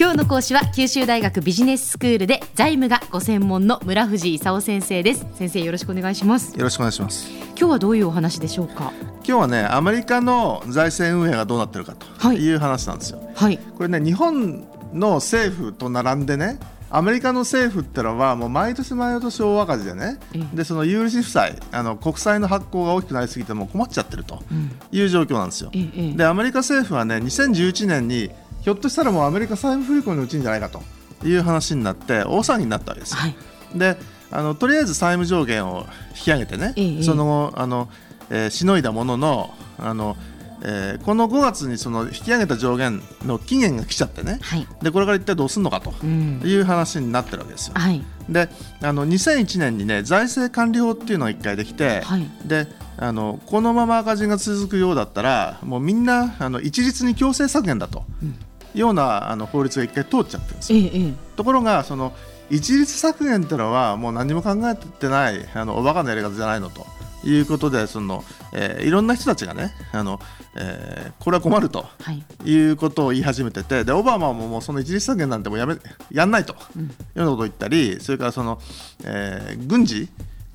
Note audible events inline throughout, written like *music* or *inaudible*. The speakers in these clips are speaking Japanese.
今日の講師は九州大学ビジネススクールで財務がご専門の村藤勲先生です。先生よろしくお願いします。よろしくお願いします。今日はどういうお話でしょうか？今日はねアメリカの財政運営がどうなってるかとい。う話なんですよ、はい。これね日本の政府と並んでねアメリカの政府ってのはもう毎年毎年大赤字でね、でその有利子負債あの国債の発行が大きくなりすぎてもう困っちゃってるという状況なんですよ。でアメリカ政府はね2011年にひょっとしたらもうアメリカ債務不履行に陥るんじゃないかという話になって大騒ぎになったわけですよ。はい。であのとりあえず債務上限を引き上げてね、その後あの、えーしのいだもののあの、えーこの5月にその引き上げた上限の期限が来ちゃってね、はい。でこれから一体どうするのかとうん。いう話になってるわけですよ。はい。であの2001年にね財政管理法っていうのが1回できて、はい。であのこのまま赤字が続くようだったらもうみんなあの一律に強制削減だと、ようなあの法律が1回通っちゃってるんですよ。ええええ。ところがその一律削減っていうのはもう何も考えてないあのおバカなやり方じゃないのと。いうことでその、えーいろんな人たちがねあの、えーこれは困ると。はい。いうことを言い始めててでオバマももうその一律削減なんてもうやめやんないと、いうようなことを言ったりそれからその、えー軍事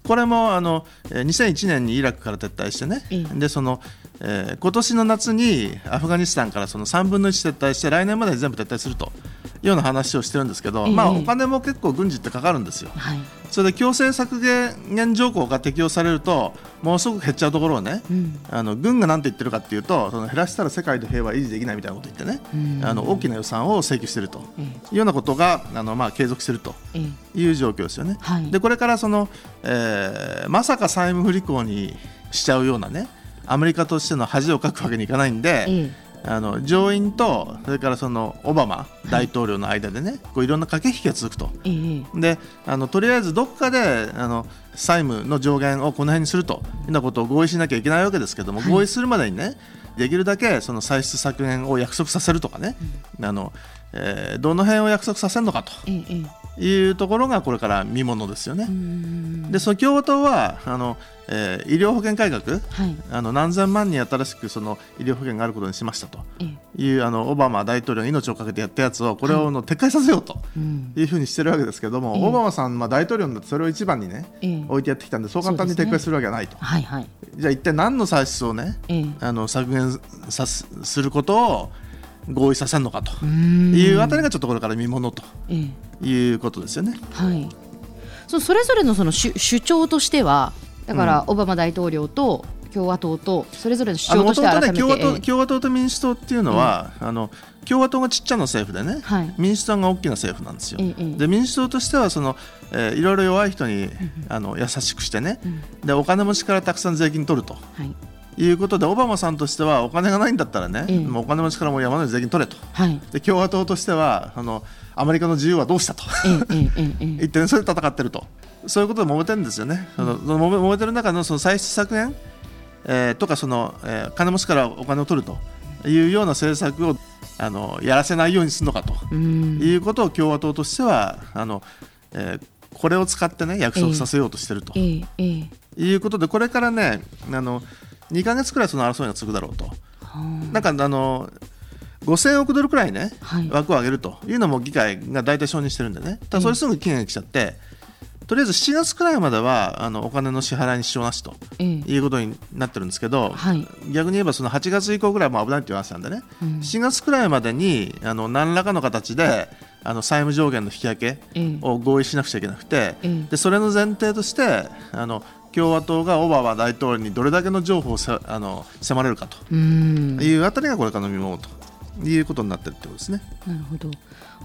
これもあのえー2001年にイラクから撤退してね、ええ。でそのえー今年の夏にアフガニスタンからその3分の1撤退して来年までに全部撤退するとような話をしてるんですけど、ええ。まあ、お金も結構軍事ってかかるんですよ。はい。それで強制削減条項が適用されるとものすごく減っちゃうところをね、うん。あの軍が何て言ってるかっていうとその減らしたら世界で平和維持できないみたいなことを言ってね、うん。あの大きな予算を請求していると。えいうようなことがあの、まあ、継続しているという状況ですよね。はい。でこれからその、えーまさか債務不履行にしちゃうようなねアメリカとしての恥をかくわけにいかないんで、えあの上院とそれからそのオバマ大統領の間でね、こういろんな駆け引きが続くと。えええであのとりあえずどこかであの債務の上限をこの辺にするというようなことを合意しなきゃいけないわけですけども、合意するまでにねできるだけその歳出削減を約束させるとかね、あのえーどの辺を約束させるのかというところがこれから見ものですよね。う。ん。でその共和党はあの、えー医療保険改革はい。あの何千万人新しくその医療保険があることにしましたと。ええ。いうあのオバマ大統領が命をかけてやったやつをこれをあの撤回させようと。うん。いうふうにしてるわけですけども、ええ。オバマさん、まあ、大統領になってそれを一番にね、ええ。置いてやってきたんで、そう簡単に撤回するわけはないと、はいはい。じゃあ一体何の歳出をね、ええ。あの削減さすすることを合意させるのかと。うん。いうあたりがちょっとこれから見ものとええ。いうことですよね。はい、そうそれぞれのその主主張としてはだからオバマ大統領と共和党とそれぞれの主張もとして改めてね共和党え共和党と民主党っていうのは、あの共和党がちっちゃな政府でね、はい。民主党が大きな政府なんですよ。ええで民主党としてはその、えーいろいろ弱い人に、あの優しくしてね、でお金持ちからたくさん税金取ると。えはいいうことでオバマさんとしてはお金がないんだったらね、ええ。もうお金持ちからもう山のように税金取れと。はい。で共和党としてはあのアメリカの自由はどうしたと。え *laughs* 言って、ね、それで戦ってると。そういうことで揉めてるんですよね、そのその揉め揉めてる中のその歳出削減、えーとかその、えー金持ちからお金を取るというような政策をあのやらせないようにするのかと。うん。いうことを共和党としてはあの、えーこれを使ってね約束させようとしてると。いうことでこれからねあの2か月くらいその争いが続くだろうと。はなんかあの5000億ドルくらいね、はい。枠を上げると。いうのも議会が大体承認してるんでね、ただそれすぐ期限が来ちゃって、とりあえず7月くらいまではあのお金の支払いに支障なしとええ。いうことになってるんですけど、はい。逆に言えばその8月以降ぐらいはもう危ないっていう話なんでね、うん。7月くらいまでにあの何らかの形であの債務上限の引き上げええ。を合意しなくちゃいけなくて、ええ。でそれの前提としてあの共和党がオバマ大統領にどれだけの情報をあの迫れるかとうんいうあたりがこれからの見ものということになってるってことですね。なるほど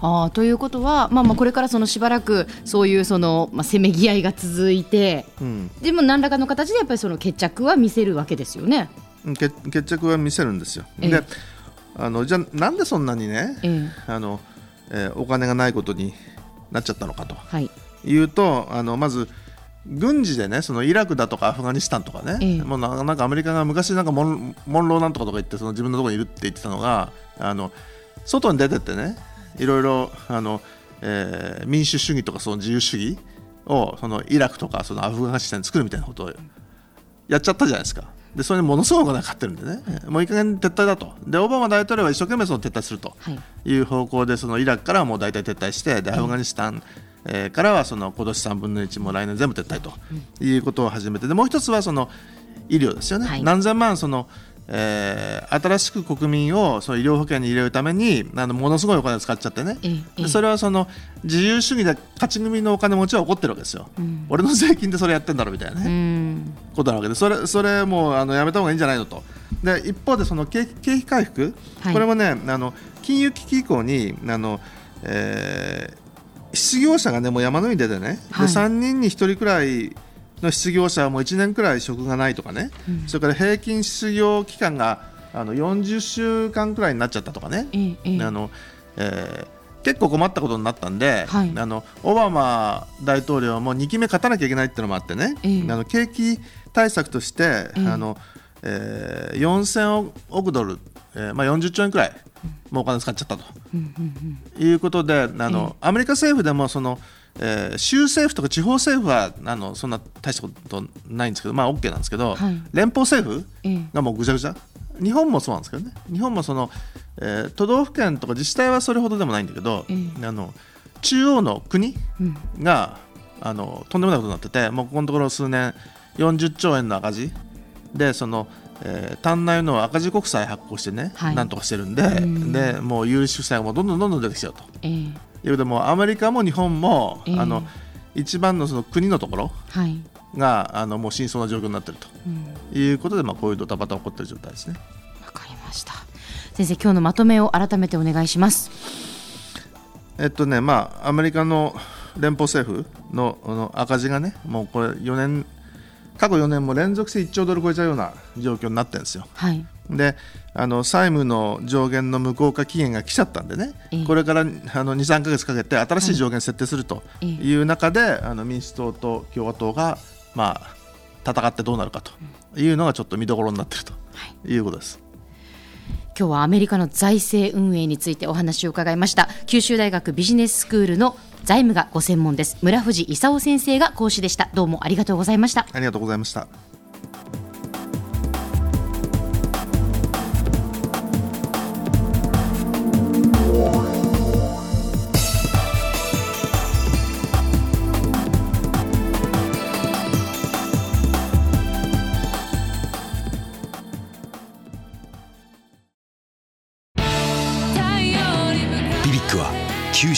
あということは、まあ、まあこれからそのしばらくそういうその、まあ、せめぎ合いが続いてうん、でも何らかの形でやっぱりその決着は見せるわけですよね。決決着は見せるんですよ。ええであのじゃあなんでそんなにねええあの、えーお金がないことになっちゃったのかとはいいうとあのまず軍事でねそのイラクだとかアフガニスタンとかね、ええ。もうななんかアメリカが昔なんかモンモンローなんとかとか言ってその自分のところにいるって言ってたのがあの外に出てってねいろいろあの、えー民主主義とかその自由主義をそのイラクとかそのアフガニスタンに作るみたいなことをやっちゃったじゃないですか。でそれにものすごいお金がかかってるんでね、もういい加減撤退だと。でオバマ大統領は一生懸命その撤退するとい。う方向でそのイラクからはもう大体撤退してでアフガニスタン、えー、からはその今年3分の1も来年全部撤退ということを始めてでもう一つはその医療ですよね、はい、何千万そのえー、新しく国民をその医療保険に入れるためにあのものすごいお金を使っちゃってね、でそれはその自由主義で勝ち組のお金持ちは怒ってるわけですよ、うん、俺の税金でそれやってんだろうみたいなね、うん、ことなわけでそれそれもうあのやめた方がいいんじゃないのと。で一方でその景景気回復、はい、これもねあの金融危機以降にあの、えー、失業者がねもう山のように出てね、はい、で3人に1人くらいの失業者はもう1年くらい職がないとかね、うん、それから平均失業期間があの40週間くらいになっちゃったとかね、あのえー、結構困ったことになったんで、はい、あのオバマ大統領も2期目勝たなきゃいけないっていうのもあってね、あの景気対策として、あのえー、4000億ドル、えーまあ、40兆円くらいもうお金使っちゃったと、いうことであの、アメリカ政府でもそのえー、州政府とか地方政府はあのそんな大したことないんですけど、まあ、OK なんですけど、はい、連邦政府がもうぐちゃぐちゃ、日本もそうなんですけどね。日本もその、えー、都道府県とか自治体はそれほどでもないんだけど、あの中央の国が、うん、あのとんでもないことになっててもうここのところ数年40兆円の赤字でその、えー、単内の赤字国債発行してね、はい、なんとかしてるんでうん、でもう有利負債がもうどんどんどんどん出てきちゃうと。えーいうでもアメリカも日本も、えー、あの一番のその国のところが、はい、あのもう深層な状況になっていると、うん、いうことで、まあ、こういうドタバタ起こっている状態ですね。わかりました先生今日のまとめを改めてお願いします。えっとねまあアメリカの連邦政府のの赤字がねもうこれ4年過去4年も連続して1兆ドル超えちゃうような状況になってるんですよ。はい、であの債務の上限の無効化期限が来ちゃったんでね、えこれからあの2、3か月かけて新しい上限設定するという中で、はい、あの民主党と共和党が、まあ、戦ってどうなるかというのがちょっと見どころになっているということです。今日はアメリカの財政運営についてお話を伺いました。九州大学ビジネススクールの財務がご専門です。村藤勲先生が講師でした。どうもありがとうございました。ありがとうございました。